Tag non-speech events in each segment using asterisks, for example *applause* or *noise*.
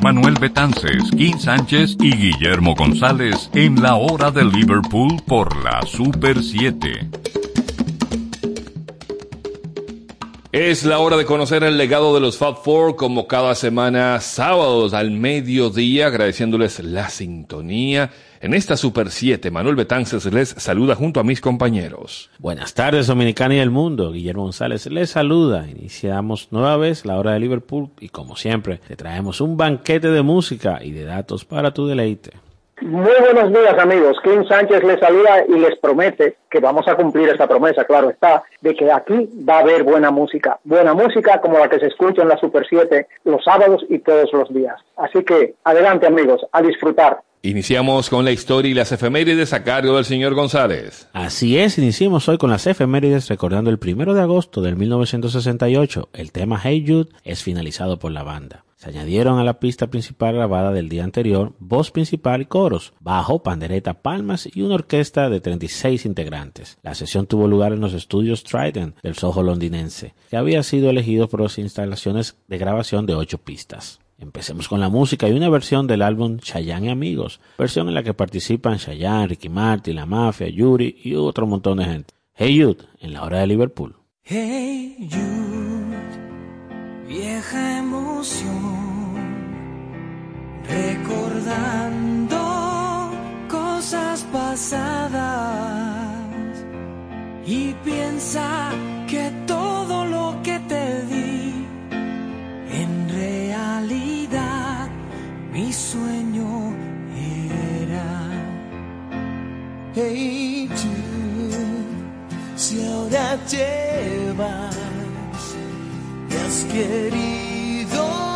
Manuel Betances, Kim Sánchez y Guillermo González en la hora de Liverpool por la Super 7. Es la hora de conocer el legado de los Fab Four como cada semana, sábados al mediodía, agradeciéndoles la sintonía en esta Super 7, Manuel Betances les saluda junto a mis compañeros. Buenas tardes, Dominicana y el mundo. Guillermo González les saluda. Iniciamos nueva vez la hora de Liverpool y como siempre, te traemos un banquete de música y de datos para tu deleite. Muy buenos días amigos, Clint Sánchez les saluda y les promete que vamos a cumplir esta promesa, claro está, de que aquí va a haber buena música, buena música como la que se escucha en la Super 7 los sábados y todos los días. Así que adelante amigos, a disfrutar. Iniciamos con la historia y las efemérides a cargo del señor González. Así es, iniciamos hoy con las efemérides recordando el primero de agosto del 1968. El tema Hey Jude es finalizado por la banda. Se añadieron a la pista principal grabada del día anterior voz principal y coros, bajo, pandereta, palmas y una orquesta de 36 integrantes. La sesión tuvo lugar en los estudios Trident del Soho londinense, que había sido elegido por las instalaciones de grabación de ocho pistas. Empecemos con la música y una versión del álbum Chayanne y Amigos, versión en la que participan Chayanne, Ricky Martin, La Mafia, Yuri y otro montón de gente. Hey Jude, en la hora de Liverpool. Hey Jude, vieja emoción, recordando cosas pasadas y piensa que todo lo que te di en realidad mi sueño era. Hey tú, si ahora te vas, te has querido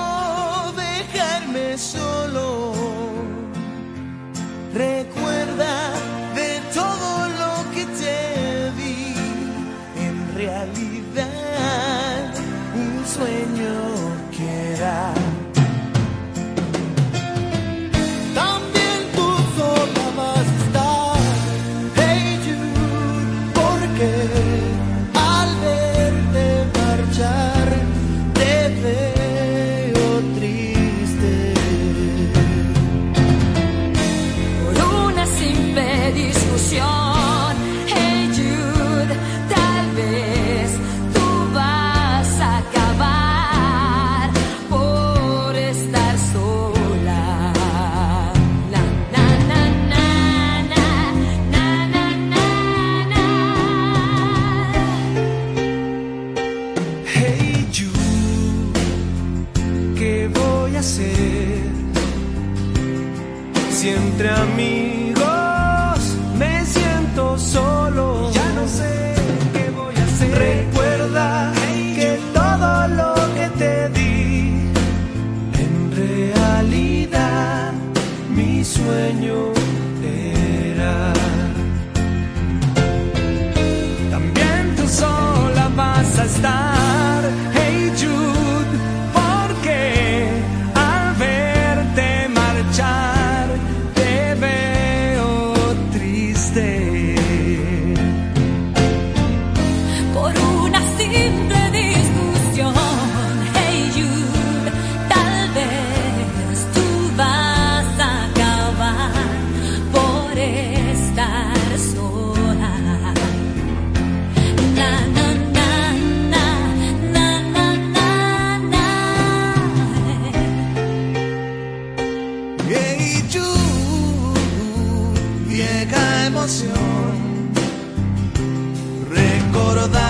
emoción. Recordar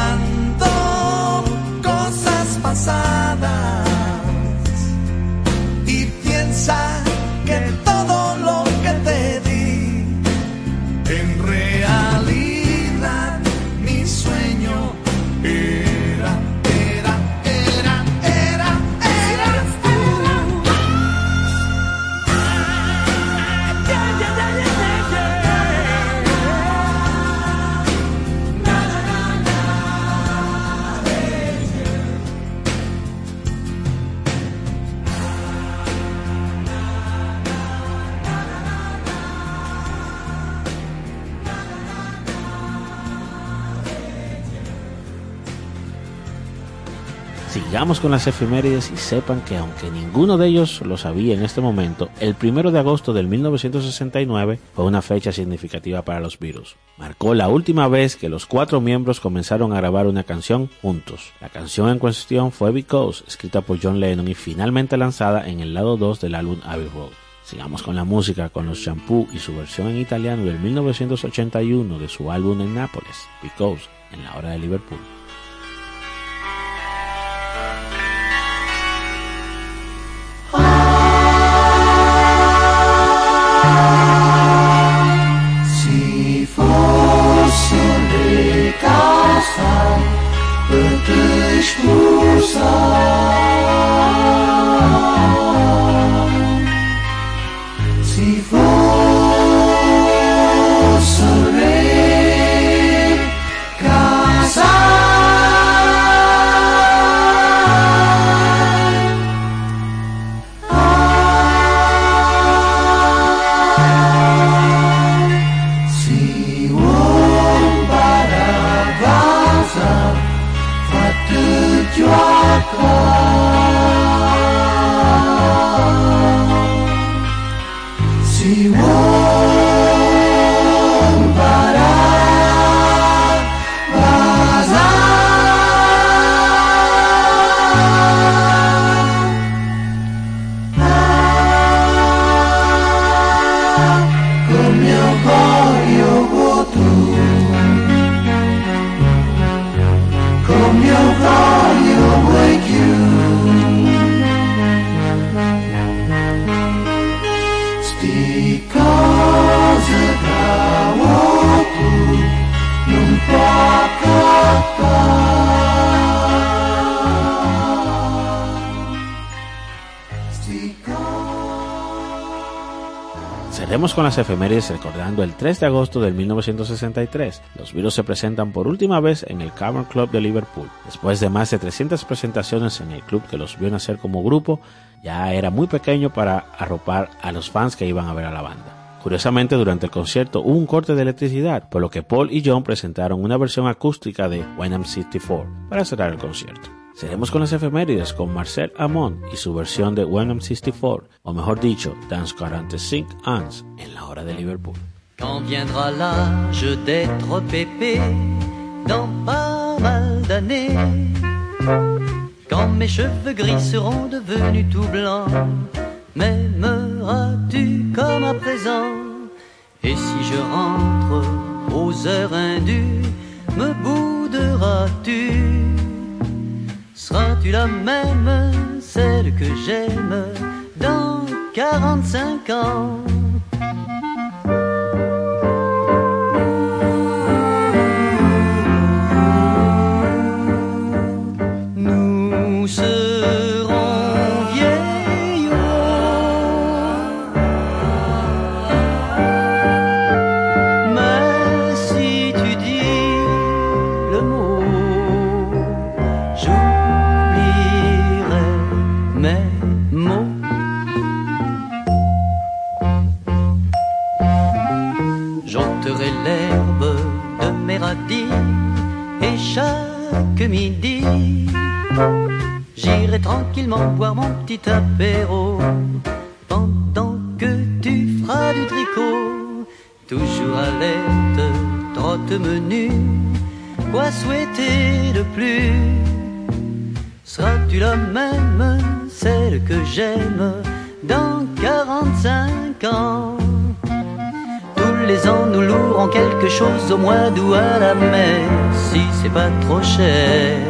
Sigamos con las efemérides y sepan que aunque ninguno de ellos lo sabía en este momento, el primero de agosto del 1969 fue una fecha significativa para los Beatles. Marcó la última vez que los cuatro miembros comenzaron a grabar una canción juntos. La canción en cuestión fue Because, escrita por John Lennon y finalmente lanzada en el lado 2 del álbum Abbey Road. Sigamos con la música con los Shampoo y su versión en italiano del 1981 de su álbum en Nápoles, Because, en la hora de Liverpool. Putih Bursa con las efemérides recordando el 3 de agosto de 1963. Los virus se presentan por última vez en el Cavern Club de Liverpool. Después de más de 300 presentaciones en el club que los vio nacer como grupo, ya era muy pequeño para arropar a los fans que iban a ver a la banda. Curiosamente, durante el concierto hubo un corte de electricidad, por lo que Paul y John presentaron una versión acústica de When I'm 64 para cerrar el concierto. Seremos con las efemérides con Marcel Amon y su versión de When I'm 64, o mejor dicho, Dance 45 Ans en la hora de Liverpool. Quand viendra l'âge d'être pépé dans pas mal d'années, quand mes cheveux gris seront devenus tout blancs, m'aimeras-tu comme à présent? Et si je rentre aux heures indues, me bouderas-tu? Seras-tu la même, celle que j'aime dans 45 ans? Au mois d'août à la mer, si c'est pas trop cher.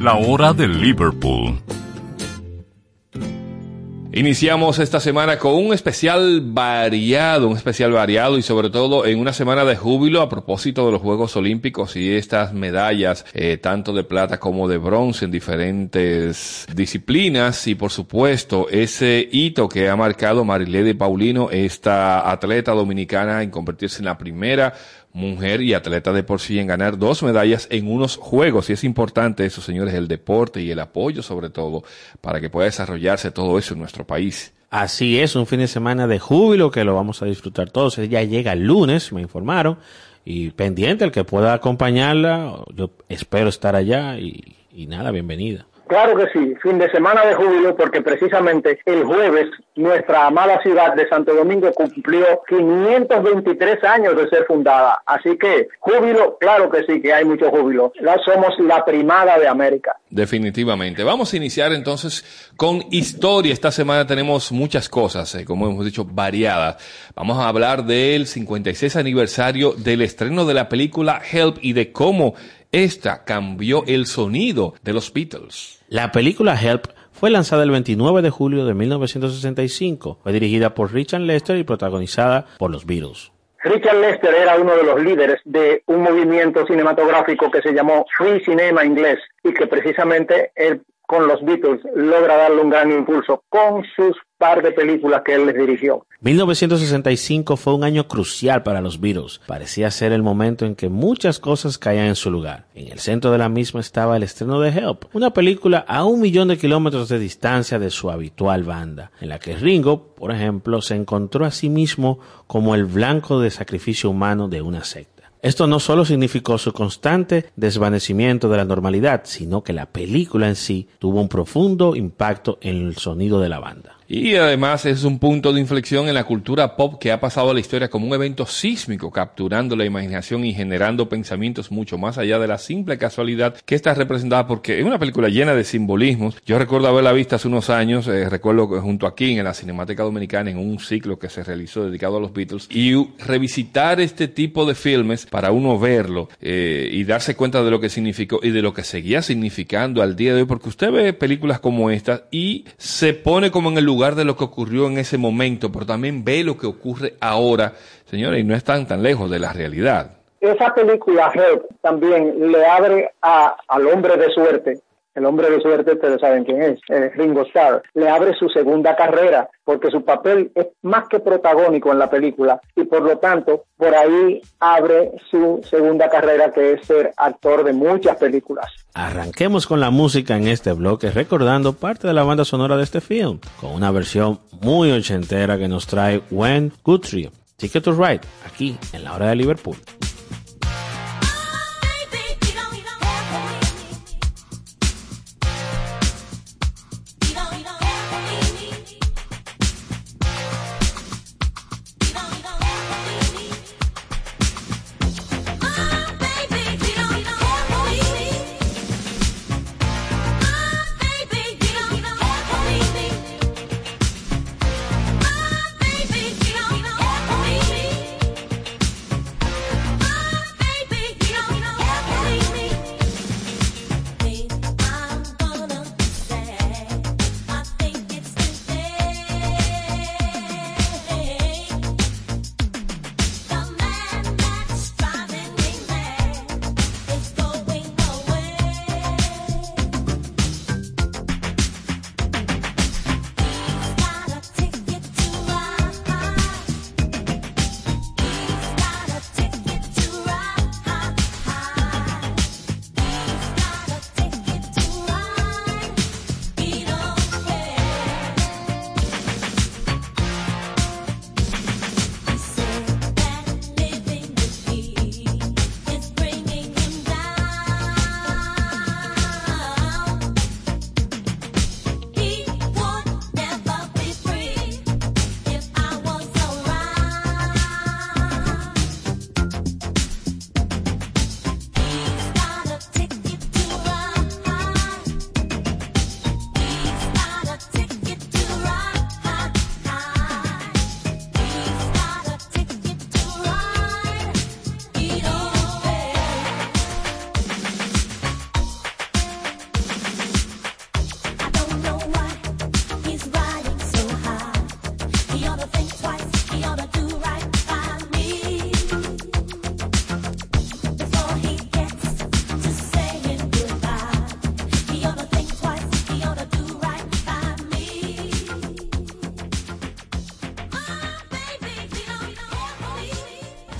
La hora de Liverpool. Iniciamos esta semana con un especial variado, un especial variado y sobre todo en una semana de júbilo a propósito de los Juegos Olímpicos y estas medallas, eh, tanto de plata como de bronce en diferentes disciplinas y por supuesto ese hito que ha marcado Marilady Paulino, esta atleta dominicana en convertirse en la primera mujer y atleta de por sí en ganar dos medallas en unos juegos. Y es importante eso, señores, el deporte y el apoyo sobre todo para que pueda desarrollarse todo eso en nuestro país. Así es, un fin de semana de júbilo que lo vamos a disfrutar todos. Ya llega el lunes, me informaron, y pendiente el que pueda acompañarla, yo espero estar allá y, y nada, bienvenida. Claro que sí, fin de semana de júbilo porque precisamente el jueves nuestra amada ciudad de Santo Domingo cumplió 523 años de ser fundada. Así que júbilo, claro que sí, que hay mucho júbilo. La, somos la primada de América. Definitivamente. Vamos a iniciar entonces con historia. Esta semana tenemos muchas cosas, eh, como hemos dicho, variadas. Vamos a hablar del 56 aniversario del estreno de la película Help y de cómo esta cambió el sonido de los Beatles. La película Help fue lanzada el 29 de julio de 1965. Fue dirigida por Richard Lester y protagonizada por los Beatles. Richard Lester era uno de los líderes de un movimiento cinematográfico que se llamó Free Cinema inglés y que precisamente él con los Beatles logra darle un gran impulso con sus par de películas que él les dirigió. 1965 fue un año crucial para los Beatles. Parecía ser el momento en que muchas cosas caían en su lugar. En el centro de la misma estaba el estreno de Help, una película a un millón de kilómetros de distancia de su habitual banda, en la que Ringo, por ejemplo, se encontró a sí mismo como el blanco de sacrificio humano de una secta. Esto no solo significó su constante desvanecimiento de la normalidad, sino que la película en sí tuvo un profundo impacto en el sonido de la banda. Y además es un punto de inflexión en la cultura pop que ha pasado a la historia como un evento sísmico, capturando la imaginación y generando pensamientos mucho más allá de la simple casualidad que está representada porque es una película llena de simbolismos. Yo recuerdo haberla visto hace unos años, eh, recuerdo que junto a King en la Cinemática Dominicana en un ciclo que se realizó dedicado a los Beatles y revisitar este tipo de filmes para uno verlo eh, y darse cuenta de lo que significó y de lo que seguía significando al día de hoy, porque usted ve películas como esta y se pone como en el lugar lugar de lo que ocurrió en ese momento, pero también ve lo que ocurre ahora, señores, y no están tan lejos de la realidad. Esa película Help también le abre a, al hombre de suerte el hombre de suerte, ustedes saben quién es, Ringo Starr, le abre su segunda carrera porque su papel es más que protagónico en la película y por lo tanto por ahí abre su segunda carrera que es ser actor de muchas películas. Arranquemos con la música en este bloque recordando parte de la banda sonora de este film con una versión muy ochentera que nos trae When Guthrie Ticket to Ride, aquí en la hora de Liverpool.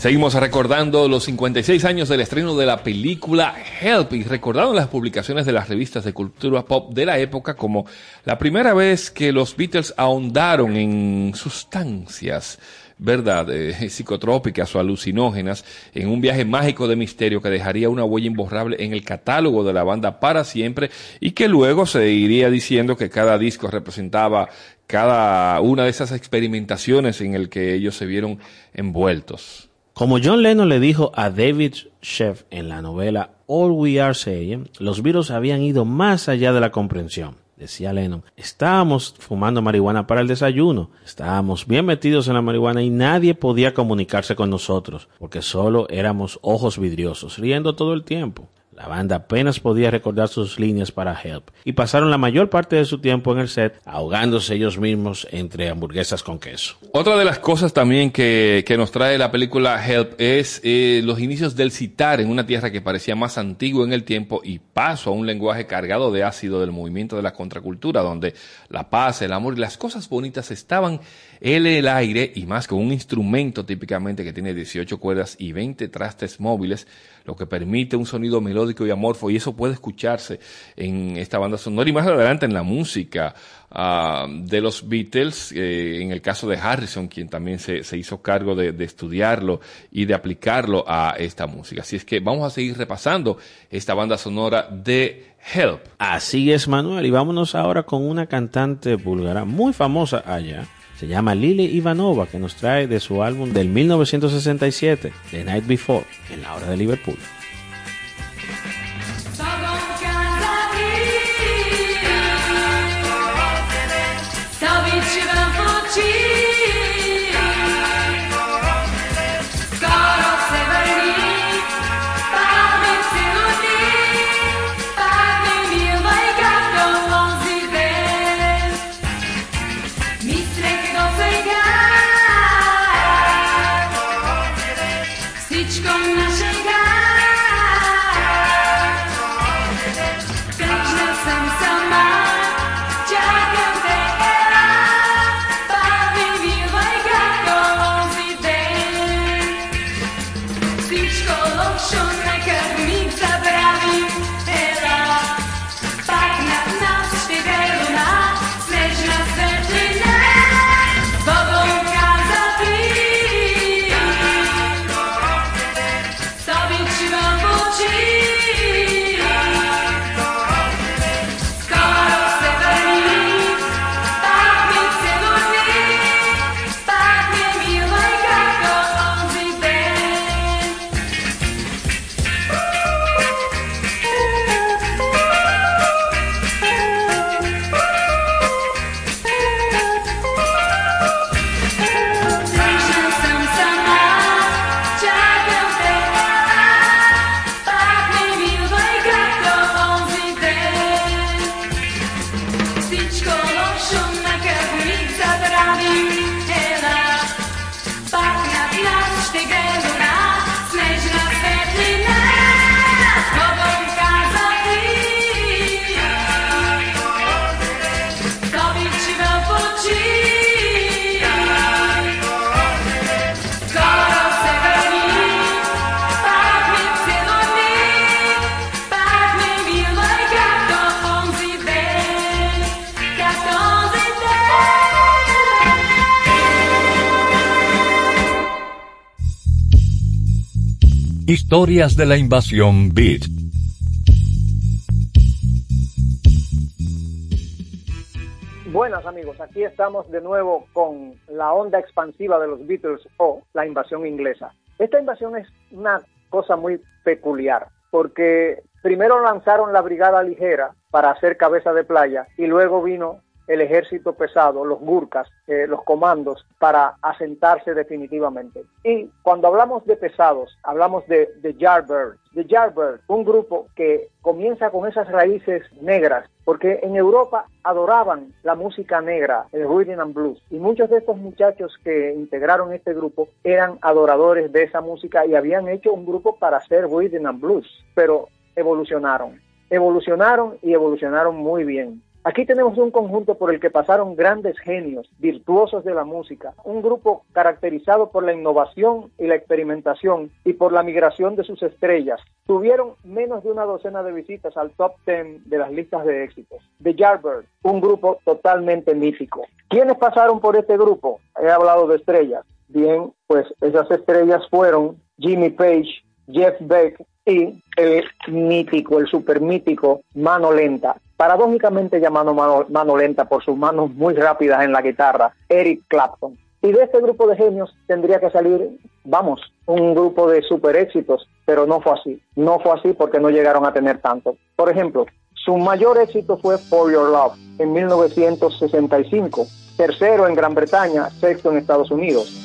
Seguimos recordando los 56 años del estreno de la película Help y recordando las publicaciones de las revistas de cultura pop de la época como la primera vez que los Beatles ahondaron en sustancias, ¿verdad?, eh, psicotrópicas o alucinógenas en un viaje mágico de misterio que dejaría una huella imborrable en el catálogo de la banda para siempre y que luego se diciendo que cada disco representaba cada una de esas experimentaciones en el que ellos se vieron envueltos. Como John Lennon le dijo a David Sheff en la novela All We Are Saying, los virus habían ido más allá de la comprensión. Decía Lennon, estábamos fumando marihuana para el desayuno, estábamos bien metidos en la marihuana y nadie podía comunicarse con nosotros, porque solo éramos ojos vidriosos, riendo todo el tiempo. La banda apenas podía recordar sus líneas para Help y pasaron la mayor parte de su tiempo en el set ahogándose ellos mismos entre hamburguesas con queso. Otra de las cosas también que, que nos trae la película Help es eh, los inicios del citar en una tierra que parecía más antigua en el tiempo y paso a un lenguaje cargado de ácido del movimiento de la contracultura, donde la paz, el amor y las cosas bonitas estaban el aire y más con un instrumento típicamente que tiene 18 cuerdas y 20 trastes móviles lo que permite un sonido melódico y amorfo, y eso puede escucharse en esta banda sonora y más adelante en la música uh, de los Beatles, eh, en el caso de Harrison, quien también se, se hizo cargo de, de, estudiarlo y de aplicarlo a esta música. Así es que vamos a seguir repasando esta banda sonora de Help. Así es, Manuel, y vámonos ahora con una cantante búlgara muy famosa allá se llama Lili Ivanova, que nos trae de su álbum del 1967, The Night Before, en la hora de Liverpool. Historias de la invasión Beat. Buenas amigos, aquí estamos de nuevo con la onda expansiva de los Beatles o la invasión inglesa. Esta invasión es una cosa muy peculiar porque primero lanzaron la brigada ligera para hacer cabeza de playa y luego vino el ejército pesado, los Gurkhas, eh, los comandos, para asentarse definitivamente. Y cuando hablamos de pesados, hablamos de, de Yardbirds. The Yardbirds, un grupo que comienza con esas raíces negras, porque en Europa adoraban la música negra, el rhythm and blues, y muchos de estos muchachos que integraron este grupo eran adoradores de esa música y habían hecho un grupo para hacer rhythm and blues, pero evolucionaron, evolucionaron y evolucionaron muy bien. Aquí tenemos un conjunto por el que pasaron grandes genios, virtuosos de la música, un grupo caracterizado por la innovación y la experimentación y por la migración de sus estrellas. Tuvieron menos de una docena de visitas al top ten de las listas de éxitos. The Yardbirds, un grupo totalmente mítico. ¿Quiénes pasaron por este grupo? He hablado de estrellas. Bien, pues esas estrellas fueron Jimmy Page, Jeff Beck y el mítico, el super mítico Mano Lenta paradójicamente llamado mano, lenta por sus manos muy rápidas en la guitarra, Eric Clapton. Y de este grupo de genios tendría que salir, vamos, un grupo de super éxitos, pero no fue así. No fue así porque no llegaron a tener tanto. Por ejemplo, su mayor éxito fue For Your Love en 1965, tercero en Gran Bretaña, sexto en Estados Unidos.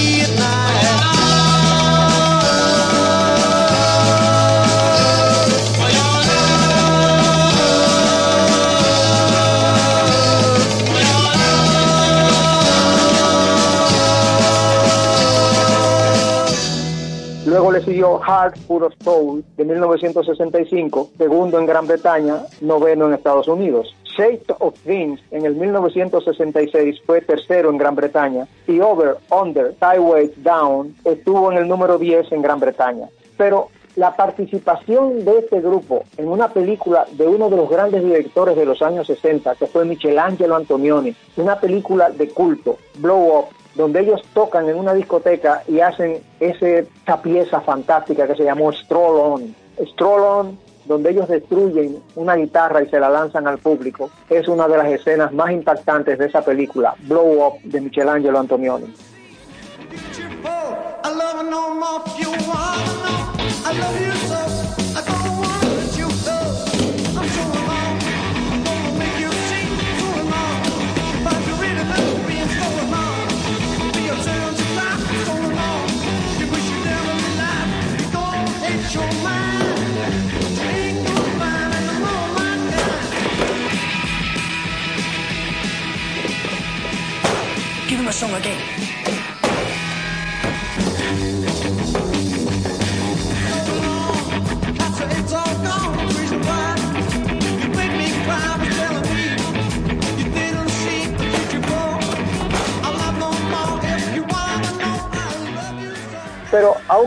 Heart Full of Soul de 1965, segundo en Gran Bretaña, noveno en Estados Unidos. Shape of Things en el 1966 fue tercero en Gran Bretaña y Over, Under, Sideways Down estuvo en el número 10 en Gran Bretaña. Pero la participación de este grupo en una película de uno de los grandes directores de los años 60, que fue Michelangelo Antonioni, una película de culto, Blow Up, donde ellos tocan en una discoteca y hacen esa pieza fantástica que se llamó Stroll On. Stroll On, donde ellos destruyen una guitarra y se la lanzan al público, es una de las escenas más impactantes de esa película, Blow Up, de Michelangelo Antonioni.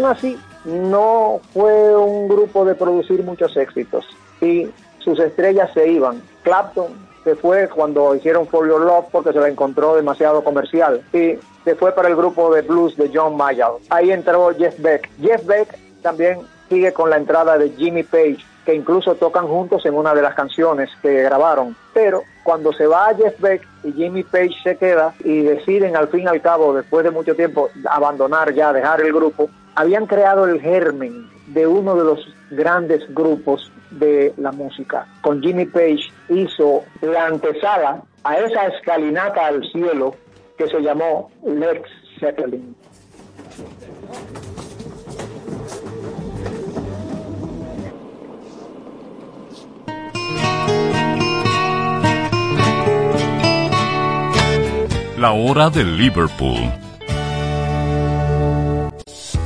Así no fue un grupo de producir muchos éxitos y sus estrellas se iban. Clapton se fue cuando hicieron For Your Love porque se la encontró demasiado comercial y se fue para el grupo de blues de John Mayall. Ahí entró Jeff Beck. Jeff Beck también sigue con la entrada de Jimmy Page, que incluso tocan juntos en una de las canciones que grabaron. Pero cuando se va Jeff Beck y Jimmy Page se queda y deciden al fin y al cabo, después de mucho tiempo, abandonar ya, dejar el grupo, habían creado el germen de uno de los grandes grupos de la música. Con Jimmy Page hizo la antesala a esa escalinata al cielo que se llamó Lex Zeppelin. La hora de Liverpool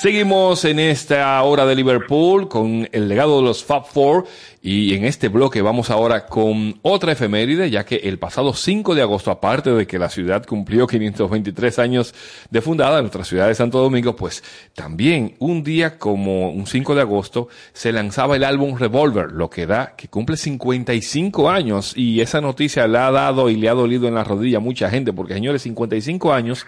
Seguimos en esta hora de Liverpool con el legado de los Fab Four y en este bloque vamos ahora con otra efeméride, ya que el pasado 5 de agosto, aparte de que la ciudad cumplió 523 años de fundada, nuestra ciudad de Santo Domingo, pues también un día como un 5 de agosto se lanzaba el álbum Revolver, lo que da que cumple 55 años y esa noticia la ha dado y le ha dolido en la rodilla a mucha gente, porque señores, 55 años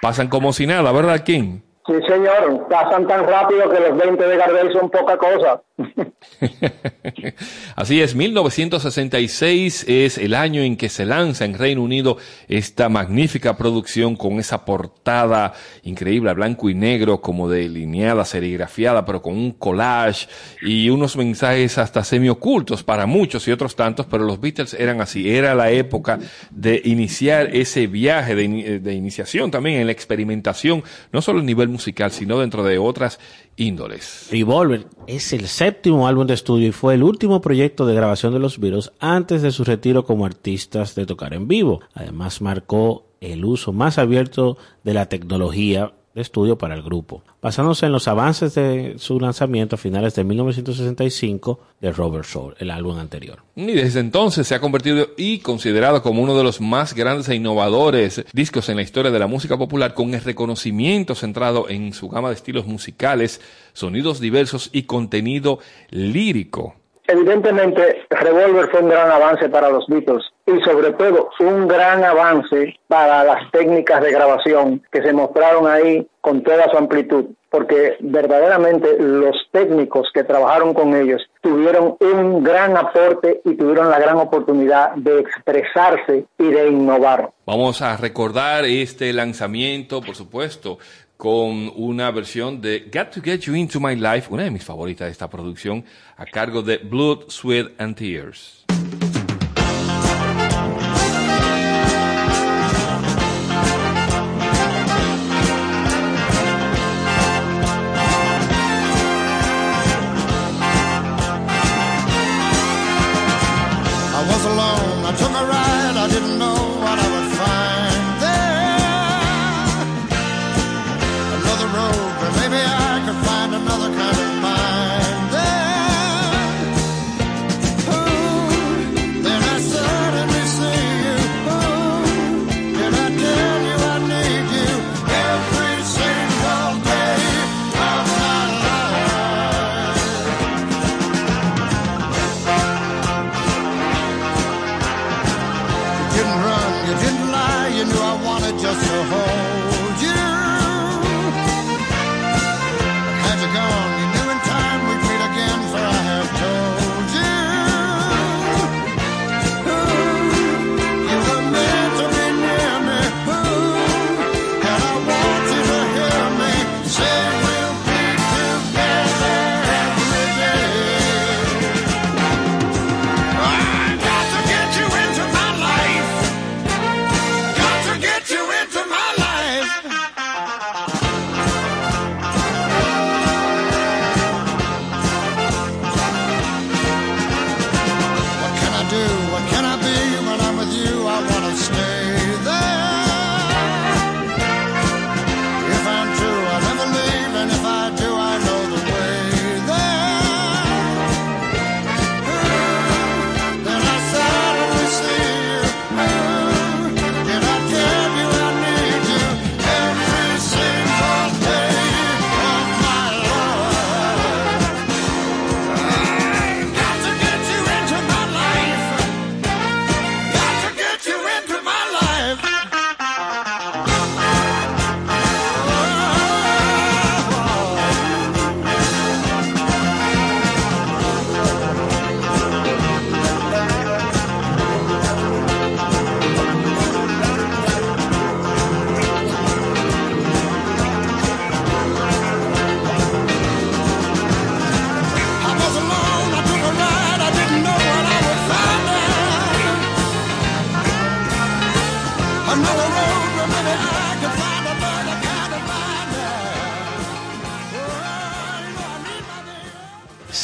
pasan como si nada, ¿verdad, King? Sí, señor, pasan tan rápido que los 20 de Gardel son poca cosa. *laughs* Así es, 1966 es el año en que se lanza en Reino Unido esta magnífica producción con esa portada increíble, blanco y negro, como delineada, serigrafiada, pero con un collage y unos mensajes hasta semi-ocultos para muchos y otros tantos, pero los Beatles eran así, era la época de iniciar ese viaje de, de iniciación también en la experimentación, no solo a nivel musical, sino dentro de otras índoles. Revolver es el séptimo álbum de estudio y fue el último proyecto de grabación de los Beatles antes de su retiro como artistas de tocar en vivo. Además marcó el uso más abierto de la tecnología de estudio para el grupo, basándose en los avances de su lanzamiento a finales de 1965 de Robert Soul, el álbum anterior. Y desde entonces se ha convertido y considerado como uno de los más grandes e innovadores discos en la historia de la música popular, con el reconocimiento centrado en su gama de estilos musicales, sonidos diversos y contenido lírico. Evidentemente, Revolver fue un gran avance para los Beatles y sobre todo un gran avance para las técnicas de grabación que se mostraron ahí con toda su amplitud, porque verdaderamente los técnicos que trabajaron con ellos tuvieron un gran aporte y tuvieron la gran oportunidad de expresarse y de innovar. Vamos a recordar este lanzamiento, por supuesto, con una versión de Got to Get You Into My Life, una de mis favoritas de esta producción, a cargo de Blood, Sweat and Tears.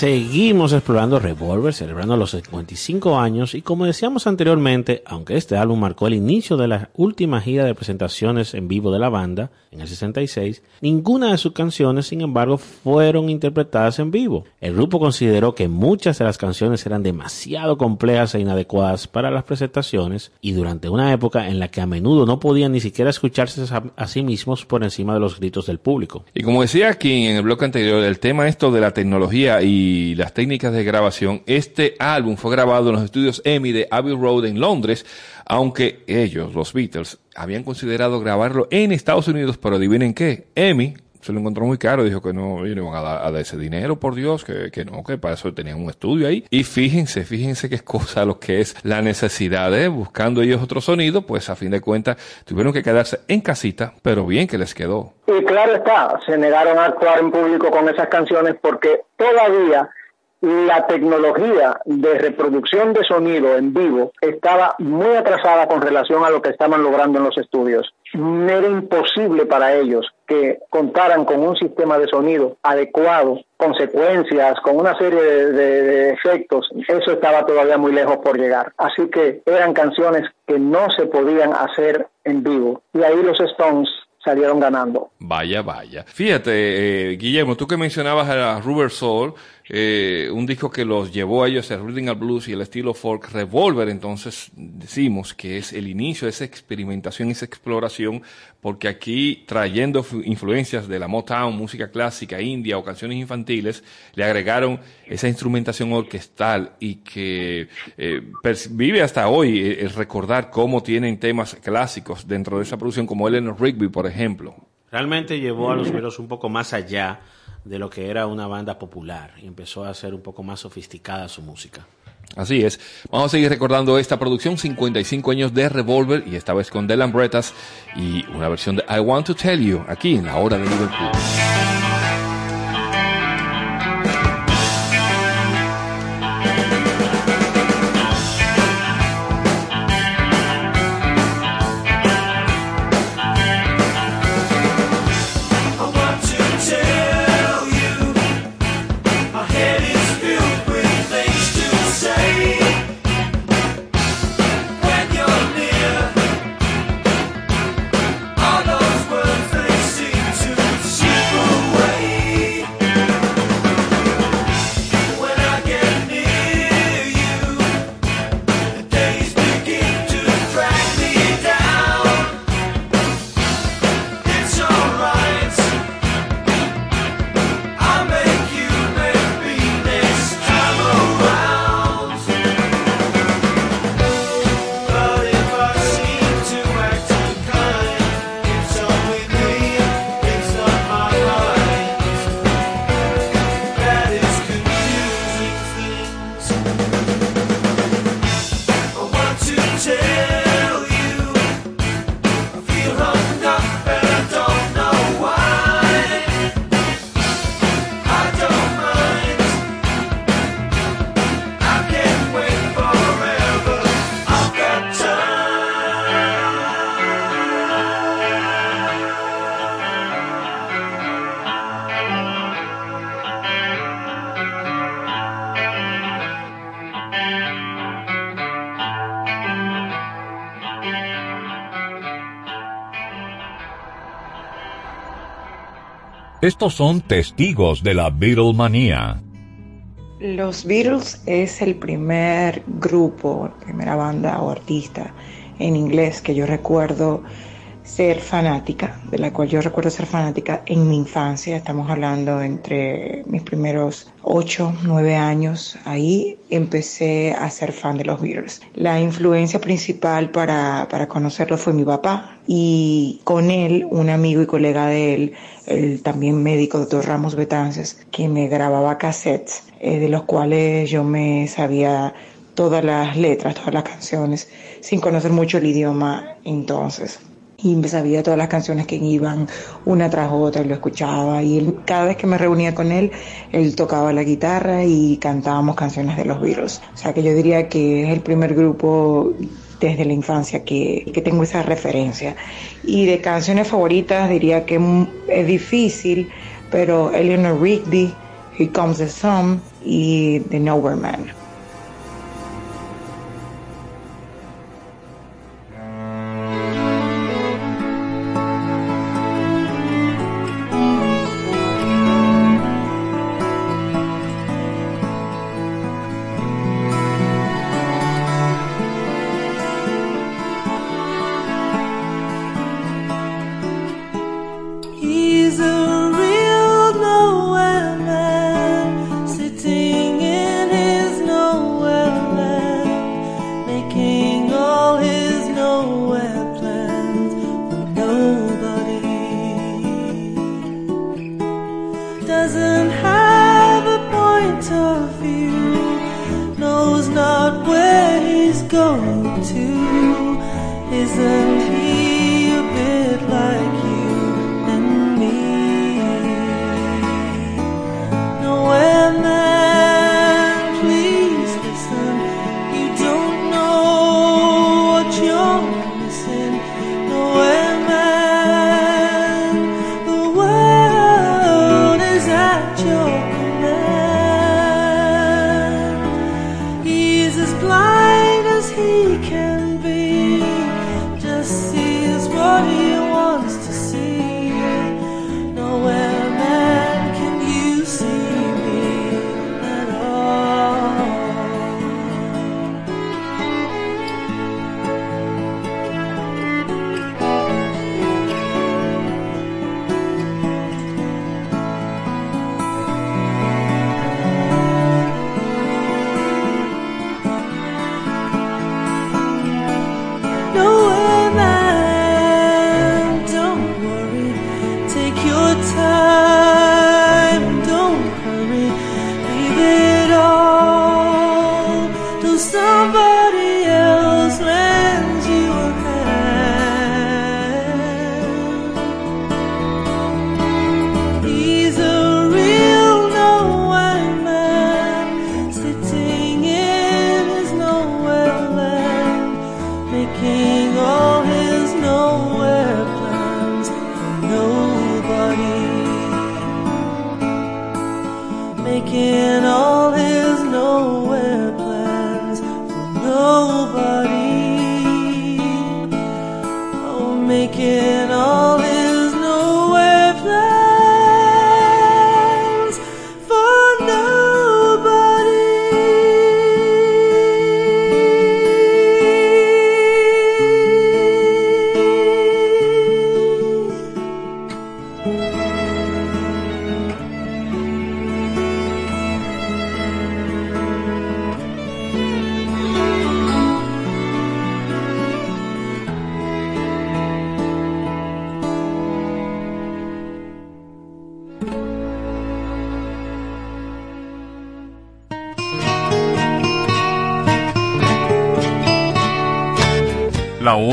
Seguimos explorando Revolver, celebrando los 55 años y como decíamos anteriormente, aunque este álbum marcó el inicio de la última gira de presentaciones en vivo de la banda, en el 66, ninguna de sus canciones, sin embargo, fueron interpretadas en vivo. El grupo consideró que muchas de las canciones eran demasiado complejas e inadecuadas para las presentaciones y durante una época en la que a menudo no podían ni siquiera escucharse a, sí mismos por encima de los gritos del público. Y como decía aquí en el bloque anterior, el tema esto de la tecnología y las técnicas de grabación, este álbum fue grabado en los estudios EMI de Abbey Road en Londres, aunque ellos, los Beatles, habían considerado grabarlo en Estados Unidos, pero adivinen qué, EMI se lo encontró muy caro, dijo que no iban a dar, ese dinero, por Dios, que, que, no, que para eso tenían un estudio ahí. Y fíjense, fíjense qué cosa lo que es la necesidad de buscando ellos otro sonido, pues a fin de cuentas tuvieron que quedarse en casita, pero bien que les quedó. Y claro está, se negaron a actuar en público con esas canciones porque todavía la tecnología de reproducción de sonido en vivo estaba muy atrasada con relación a lo que estaban logrando en los estudios. Era imposible para ellos que contaran con un sistema de sonido adecuado, consecuencias, con una serie de, efectos. Eso estaba todavía muy lejos por llegar. Así que eran canciones que no se podían hacer en vivo. Y ahí los Stones salieron ganando. Vaya, vaya. Fíjate, eh, Guillermo, tú que mencionabas a Rubber Soul, eh, un disco que los llevó a ellos el reading al blues y el estilo folk revolver, entonces decimos que es el inicio de esa experimentación, esa exploración, porque aquí trayendo influencias de la Motown, música clásica, india o canciones infantiles, le agregaron esa instrumentación orquestal y que eh, vive hasta hoy el recordar cómo tienen temas clásicos dentro de esa producción, como Eleanor Rigby, por ejemplo. Realmente llevó a los Beatles un poco más allá de lo que era una banda popular y empezó a ser un poco más sofisticada su música. Así es. Vamos a seguir recordando esta producción, 55 años de Revolver, y esta vez con Delan Bretas y una versión de I Want to Tell You, aquí en la hora de Liverpool. Estos son testigos de la Beatlemanía. Los Beatles es el primer grupo, primera banda o artista en inglés que yo recuerdo ser fanática, de la cual yo recuerdo ser fanática en mi infancia, estamos hablando entre mis primeros 8, 9 años, ahí empecé a ser fan de los Beatles. La influencia principal para, para conocerlo fue mi papá y con él, un amigo y colega de él, el también médico doctor Ramos Betances, que me grababa cassettes, eh, de los cuales yo me sabía todas las letras, todas las canciones, sin conocer mucho el idioma entonces y me sabía todas las canciones que iban una tras otra y lo escuchaba. Y él, cada vez que me reunía con él él tocaba la guitarra y cantábamos canciones de los Beatles. O sea que yo diría que es el primer grupo desde la infancia que, que tengo esa referencia. Y de canciones favoritas diría que es difícil pero Eleanor Rigby Here Comes the Sun y The Nowhere Man.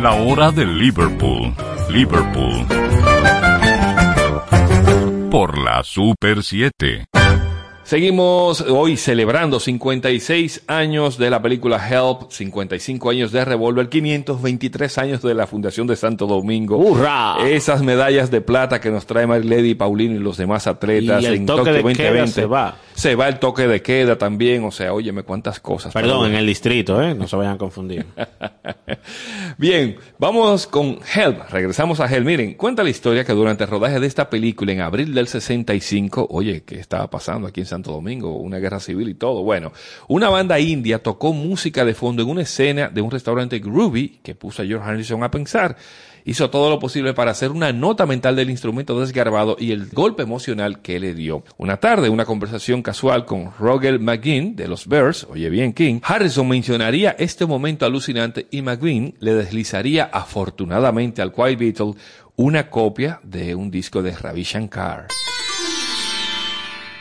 La hora de Liverpool. Liverpool. Por la Super 7. Seguimos hoy celebrando 56 años de la película Help, 55 años de Revolver, 523 años de la Fundación de Santo Domingo. ¡Hurra! Esas medallas de plata que nos trae Marilady Paulino y los demás atletas Y el en toque Tokio de 2020. queda se va. Se va el toque de queda también, o sea, óyeme cuántas cosas. Perdón, en el distrito, ¿eh? No se vayan a confundir. *laughs* Bien, vamos con Help. Regresamos a Help. Miren, cuenta la historia que durante el rodaje de esta película en abril del 65, oye, ¿qué estaba pasando aquí en Santo Domingo? Una guerra civil y todo. Bueno, una banda india tocó música de fondo en una escena de un restaurante groovy que puso a George Harrison a pensar. Hizo todo lo posible para hacer una nota mental del instrumento desgarbado y el golpe emocional que le dio. Una tarde, una conversación con Roger McGinn de los Bears, oye bien King, Harrison mencionaría este momento alucinante y McGinn le deslizaría afortunadamente al Quiet Beatle una copia de un disco de Ravi Shankar.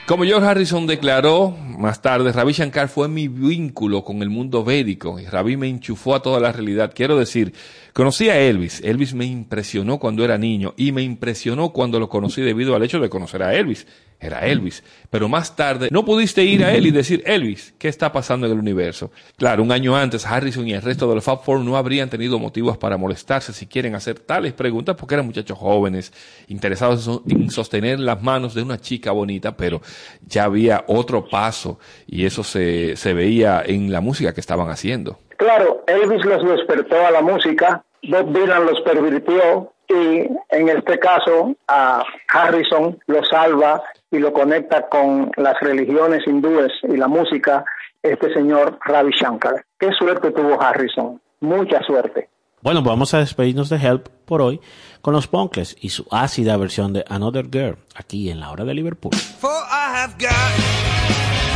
Como George Harrison declaró más tarde, Ravi Shankar fue mi vínculo con el mundo védico y Ravi me enchufó a toda la realidad. Quiero decir, conocí a Elvis. Elvis me impresionó cuando era niño y me impresionó cuando lo conocí debido al hecho de conocer a Elvis. Era Elvis. Pero más tarde no pudiste ir a él y decir, Elvis, ¿qué está pasando en el universo? Claro, un año antes Harrison y el resto de los Fab Four no habrían tenido motivos para molestarse si quieren hacer tales preguntas porque eran muchachos jóvenes, interesados en so- en sostener las manos de una chica bonita, pero ya había otro paso y eso se, se veía en la música que estaban haciendo. Claro, Elvis los despertó a la música, Bob Dylan los pervirtió y en este caso a Harrison lo salva y lo conecta con las religiones hindúes y la música, este señor Ravi Shankar. ¿Qué suerte tuvo Harrison? Mucha suerte. Bueno, pues vamos a despedirnos de Help por hoy con los Poncles y su ácida versión de Another Girl, aquí en la hora de Liverpool. For I have got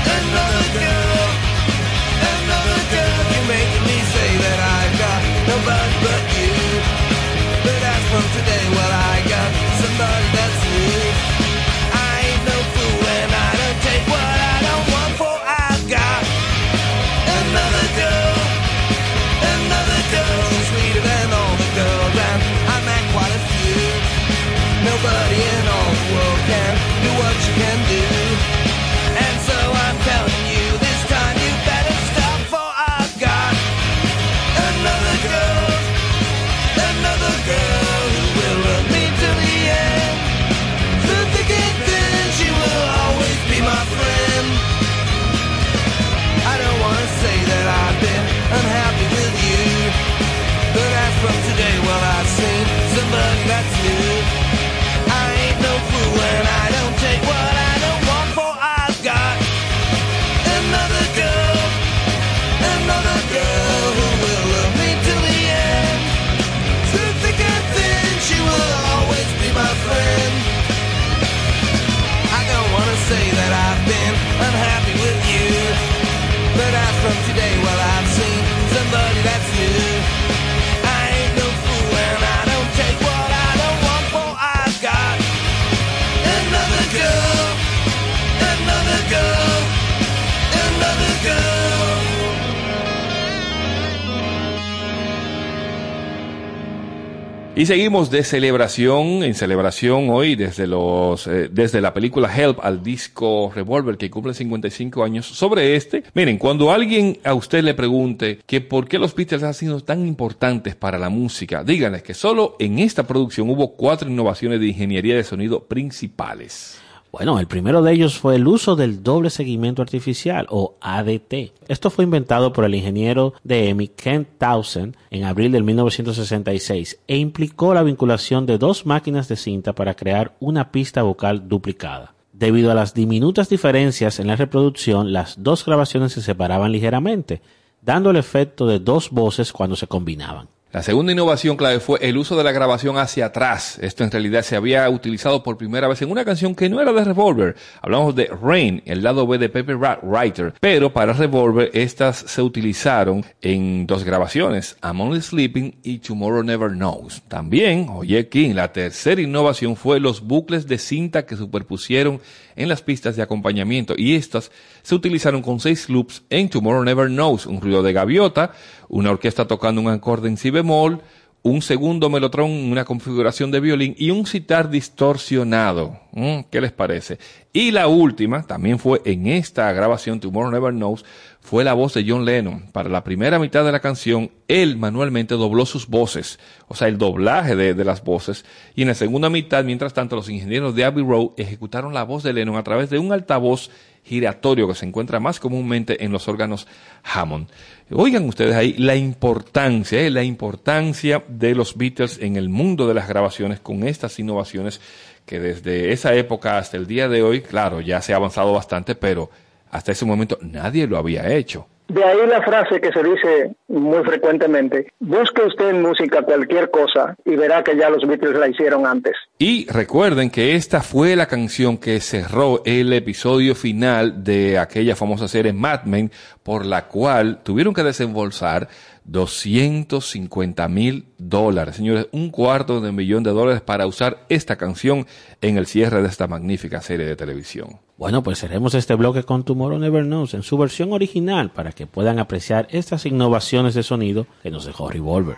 another girl, another girl. You make me say that I've got nobody but you. But as from today, well, I got somebody that's new. Nobody in all the world can do what you can do. Y seguimos de celebración en celebración hoy desde los eh, desde la película Help al disco Revolver que cumple 55 años sobre este. Miren, cuando alguien a usted le pregunte que por qué los Beatles han sido tan importantes para la música, díganles que solo en esta producción hubo cuatro innovaciones de ingeniería de sonido principales. Bueno, el primero de ellos fue el uso del doble seguimiento artificial o ADT. Esto fue inventado por el ingeniero de EMI Kent Townsend en abril del 1966 e implicó la vinculación de dos máquinas de cinta para crear una pista vocal duplicada. Debido a las diminutas diferencias en la reproducción, las dos grabaciones se separaban ligeramente, dando el efecto de dos voces cuando se combinaban. La segunda innovación clave fue el uso de la grabación hacia atrás. Esto en realidad se había utilizado por primera vez en una canción que no era de Revolver. Hablamos de Rain, el lado B de Rat Writer. Pero para Revolver estas se utilizaron en dos grabaciones, I'm Only Sleeping y Tomorrow Never Knows. También, oye King, la tercera innovación fue los bucles de cinta que superpusieron en las pistas de acompañamiento y estas se utilizaron con seis loops en Tomorrow Never Knows, un ruido de gaviota, una orquesta tocando un acorde en si bemol, un segundo melotron en una configuración de violín y un sitar distorsionado. Mm, ¿Qué les parece? Y la última, también fue en esta grabación Tomorrow Never Knows, fue la voz de John Lennon. Para la primera mitad de la canción, él manualmente dobló sus voces, o sea, el doblaje de, de las voces. Y en la segunda mitad, mientras tanto, los ingenieros de Abbey Road ejecutaron la voz de Lennon a través de un altavoz giratorio que se encuentra más comúnmente en los órganos Hammond. Oigan ustedes ahí la importancia, eh, la importancia de los Beatles en el mundo de las grabaciones con estas innovaciones que desde esa época hasta el día de hoy, claro, ya se ha avanzado bastante, pero hasta ese momento nadie lo había hecho. De ahí la frase que se dice muy frecuentemente, busque usted en música cualquier cosa y verá que ya los Beatles la hicieron antes. Y recuerden que esta fue la canción que cerró el episodio final de aquella famosa serie Mad Men, por la cual tuvieron que desembolsar 250 mil dólares, señores, un cuarto de millón de dólares para usar esta canción en el cierre de esta magnífica serie de televisión. Bueno, pues cerremos este bloque con Tomorrow Never Knows en su versión original para que puedan apreciar estas innovaciones de sonido que nos dejó Revolver.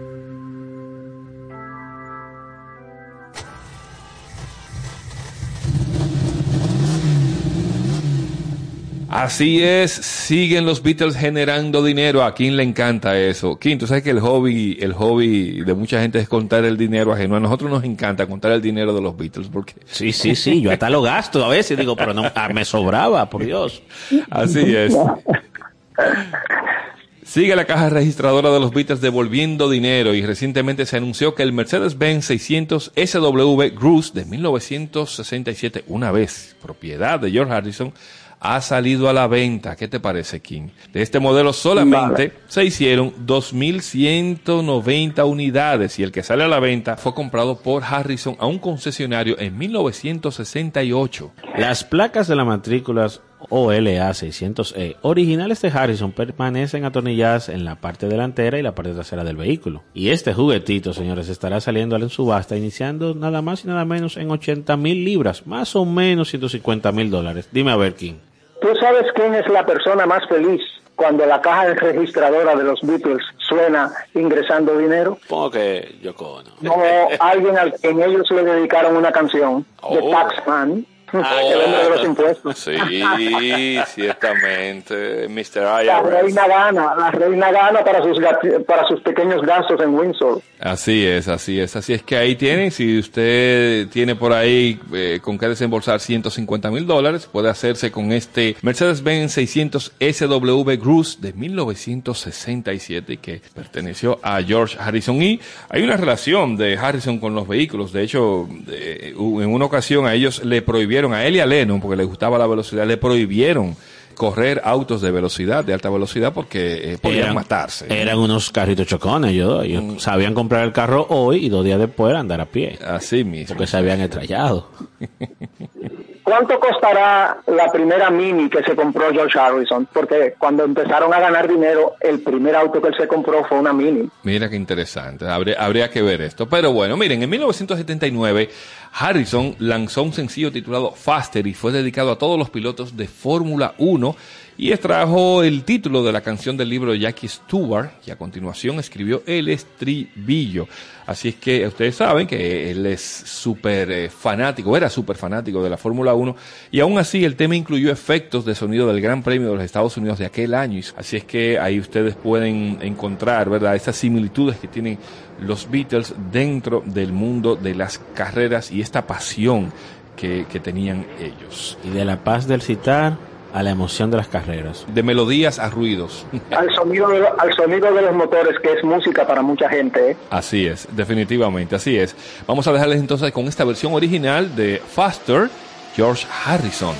Así es, siguen los Beatles generando dinero. A quien le encanta eso. Kim, tú sabes que el hobby, el hobby de mucha gente es contar el dinero ajeno. A nosotros nos encanta contar el dinero de los Beatles porque Sí, sí, sí, yo hasta lo gasto a veces, digo, pero no, ah, me sobraba, por Dios. así es. Sigue la caja registradora de los Beatles devolviendo dinero y recientemente se anunció que el Mercedes-Benz 600 SW Cruze de 1967, una vez propiedad de George Harrison, ha salido a la venta. ¿Qué te parece, King? De este modelo solamente se hicieron 2.190 unidades y el que sale a la venta fue comprado por Harrison a un concesionario en 1968. Las placas de las matrículas OLA 600E originales de Harrison permanecen atornilladas en la parte delantera y la parte trasera del vehículo. Y este juguetito, señores, estará saliendo en subasta iniciando nada más y nada menos en 80 mil libras, más o menos 150 mil dólares. Dime a ver, King. ¿Tú sabes quién es la persona más feliz cuando la caja registradora de los Beatles suena ingresando dinero? Supongo que Yoko Ono. No alguien al que en ellos le dedicaron una canción, Oh. Taxman, el hombre de los impuestos. Sí, ciertamente, Mr. La IRS. reina gana, la reina gana para sus, para sus pequeños gastos en Windsor. Así es, así es, así es que ahí tienen, si usted tiene por ahí eh, con qué desembolsar 150 mil dólares, puede hacerse con este Mercedes-Benz 600 SW Cruze de 1967 que perteneció a George Harrison y hay una relación de Harrison con los vehículos, de hecho, en una ocasión a ellos le prohibieron, a él y a Lennon, porque les gustaba la velocidad, le prohibieron correr autos de velocidad, de alta velocidad, porque eh, podían Eran- matarse. Eran unos carritos chocones, yo, ellos Mm. sabían comprar el carro hoy y dos días después andar a pie, Así mismo. porque se habían estrellado. *laughs* ¿Cuánto costará la primera Mini que se compró George Harrison? Porque cuando empezaron a ganar dinero, el primer auto que él se compró fue una Mini. Mira qué interesante, habría, que ver esto. Pero bueno, miren, en 1979 Harrison lanzó un sencillo titulado Faster y fue dedicado a todos los pilotos de Fórmula 1 y extrajo el título de la canción del libro Jackie Stewart y a continuación escribió el estribillo. Así es que ustedes saben que él es súper eh, fanático, era súper fanático de la Fórmula 1 y aún así el tema incluyó efectos de sonido del Gran Premio de los Estados Unidos de aquel año. Así es que ahí ustedes pueden encontrar, ¿verdad?, esas similitudes que tienen los Beatles dentro del mundo de las carreras y esta pasión que, que tenían ellos. Y de la paz del citar a la emoción de las carreras. De melodías a ruidos. *laughs* Al sonido, de, al sonido de los motores, que es música para mucha gente. ¿eh? Así es, definitivamente, así es. Vamos a dejarles entonces con esta versión original de Faster, George Harrison.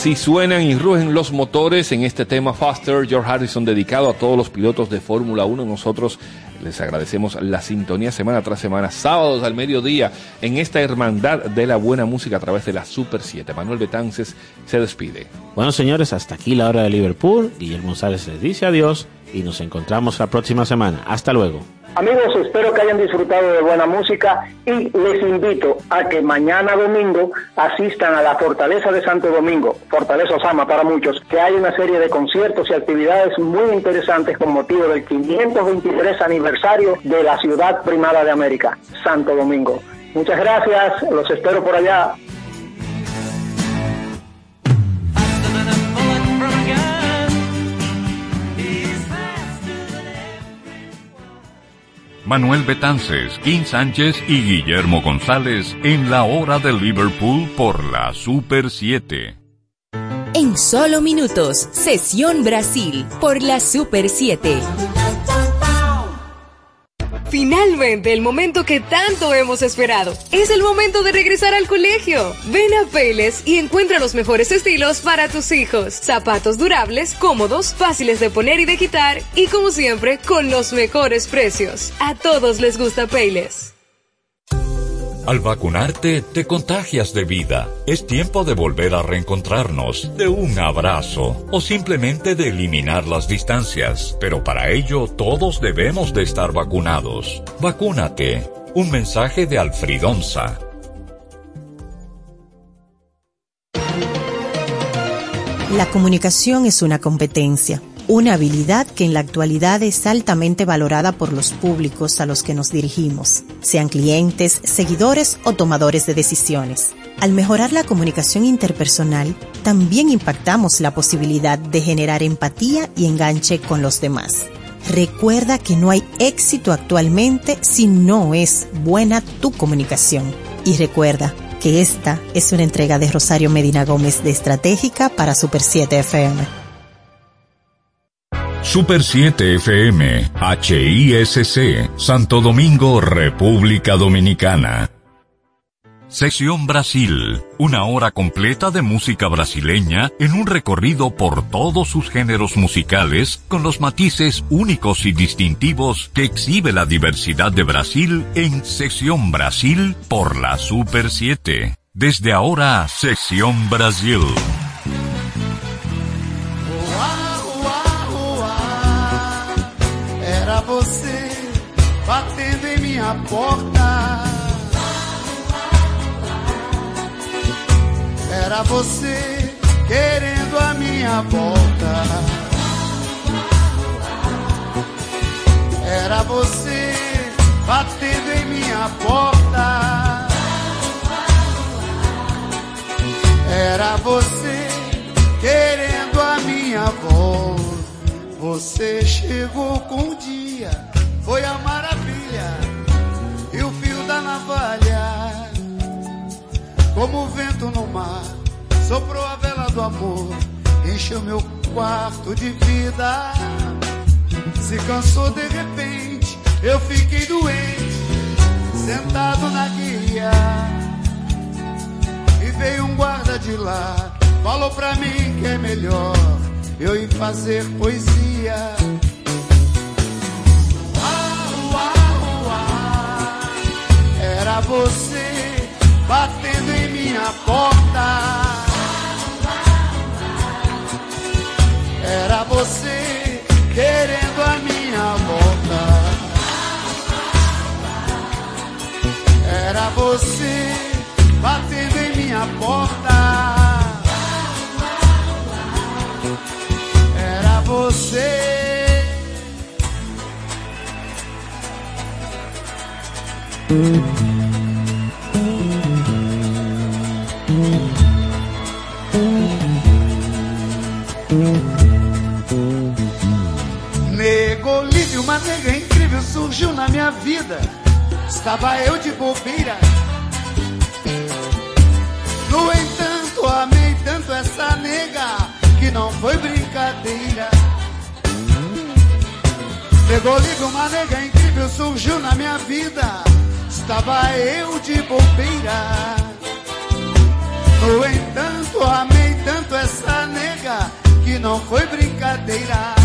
Así suenan y rugen los motores en este tema Faster, George Harrison dedicado a todos los pilotos de Fórmula 1. Nosotros les agradecemos la sintonía semana tras semana, sábados al mediodía, en esta hermandad de la buena música a través de la Super 7. Manuel Betances se despide. Bueno, señores, hasta aquí la hora de Liverpool. Guillermo González les dice adiós y nos encontramos la próxima semana. Hasta luego. Amigos, espero que hayan disfrutado de buena música y les invito a que mañana domingo asistan a la Fortaleza de Santo Domingo, Fortaleza Osama para muchos, que hay una serie de conciertos y actividades muy interesantes con motivo del 523 aniversario de la ciudad primada de América, Santo Domingo. Muchas gracias, los espero por allá. Manuel Betances, Kim Sánchez y Guillermo González en la hora de Liverpool por la Super 7. En solo minutos, Sesión Brasil por la Super 7. Finalmente, el momento que tanto hemos esperado. Es el momento de regresar al colegio. Ven a Payless y encuentra los mejores estilos para tus hijos. Zapatos durables, cómodos, fáciles de poner y de quitar y como siempre, con los mejores precios. A todos les gusta Payless. Al vacunarte, te contagias de vida. Es tiempo de volver a reencontrarnos, de un abrazo o simplemente de eliminar las distancias. Pero para ello, todos debemos de estar vacunados. Vacúnate. Un mensaje de Alfridonza. La comunicación es una competencia, una habilidad que en la actualidad es altamente valorada por los públicos a los que nos dirigimos, sean clientes, seguidores o tomadores de decisiones. Al mejorar la comunicación interpersonal, también impactamos la posibilidad de generar empatía y enganche con los demás. Recuerda que no hay éxito actualmente si no es buena tu comunicación. Y recuerda que esta es una entrega de Rosario Medina Gómez de Estratégica para Super 7 FM. Super 7 FM, HISC, Santo Domingo, República Dominicana. Sesión Brasil, una hora completa de música brasileña en un recorrido por todos sus géneros musicales con los matices únicos y distintivos que exhibe la diversidad de Brasil en Sesión Brasil por la Super 7. Desde ahora, Sesión Brasil. Você batendo em minha porta. Era você querendo a minha volta. Era você batendo em minha porta. Era você querendo a minha volta. Você chegou com o dia, foi a maravilha e o fio da navalha. Como o vento no mar, soprou a vela do amor, encheu meu quarto de vida. Se cansou de repente, eu fiquei doente, sentado na guia. E veio um guarda de lá, falou pra mim que é melhor eu ir fazer poesia. Era você batendo em minha porta. Era você querendo a minha volta. Era você batendo em minha porta. Era você. Nego livre, uma nega incrível surgiu na minha vida. Estava eu de bobeira. No entanto, amei tanto essa nega que não foi brincadeira. Pegou livre, uma nega incrível surgiu na minha vida. Estava eu de bobeira. No entanto, amei tanto não foi brincadeira.